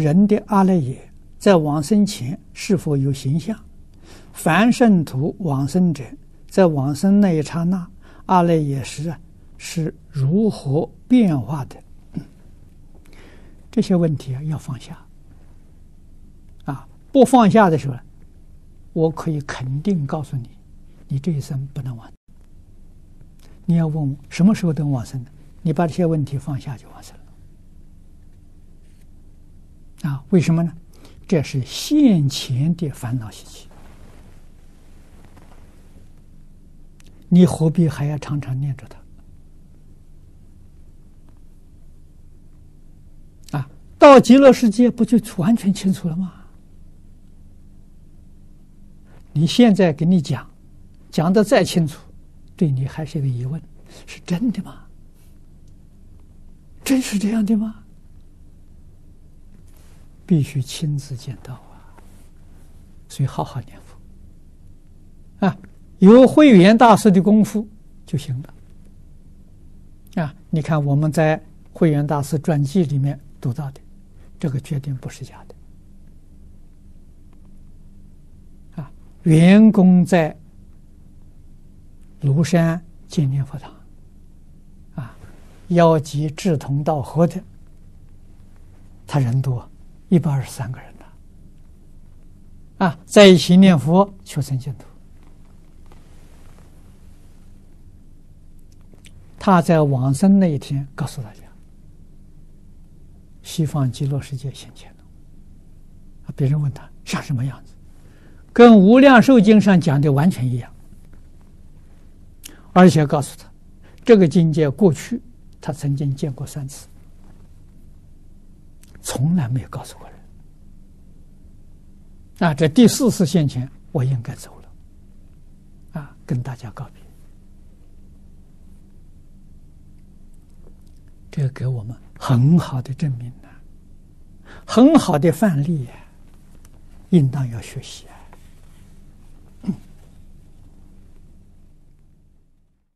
人的阿赖耶在往生前是否有形象？凡圣徒往生者在往生那一刹那，阿赖耶识啊是如何变化的？这些问题啊要放下。啊，不放下的时候，我可以肯定告诉你，你这一生不能往。你要问我什么时候能往生的？你把这些问题放下就往生了。啊，为什么呢？这是现前的烦恼习气，你何必还要常常念着它？啊，到极乐世界不就完全清楚了吗？你现在给你讲，讲的再清楚，对你还是一个疑问：是真的吗？真是这样的吗？必须亲自见到啊！所以好好念佛啊，有慧远大师的功夫就行了啊！你看我们在慧远大师传记里面读到的，这个决定不是假的啊！员工在庐山建念佛堂啊，邀集志同道合的，他人多。一百二十三个人了，啊，在一起念佛求生净土。他在往生那一天告诉大家，西方极乐世界现前了。啊，别人问他像什么样子，跟《无量寿经》上讲的完全一样，而且告诉他，这个境界过去他曾经见过三次。从来没有告诉过人。啊，这第四次现前，我应该走了，啊，跟大家告别。这给我们很好的证明呢，很好的范例啊，应当要学习啊。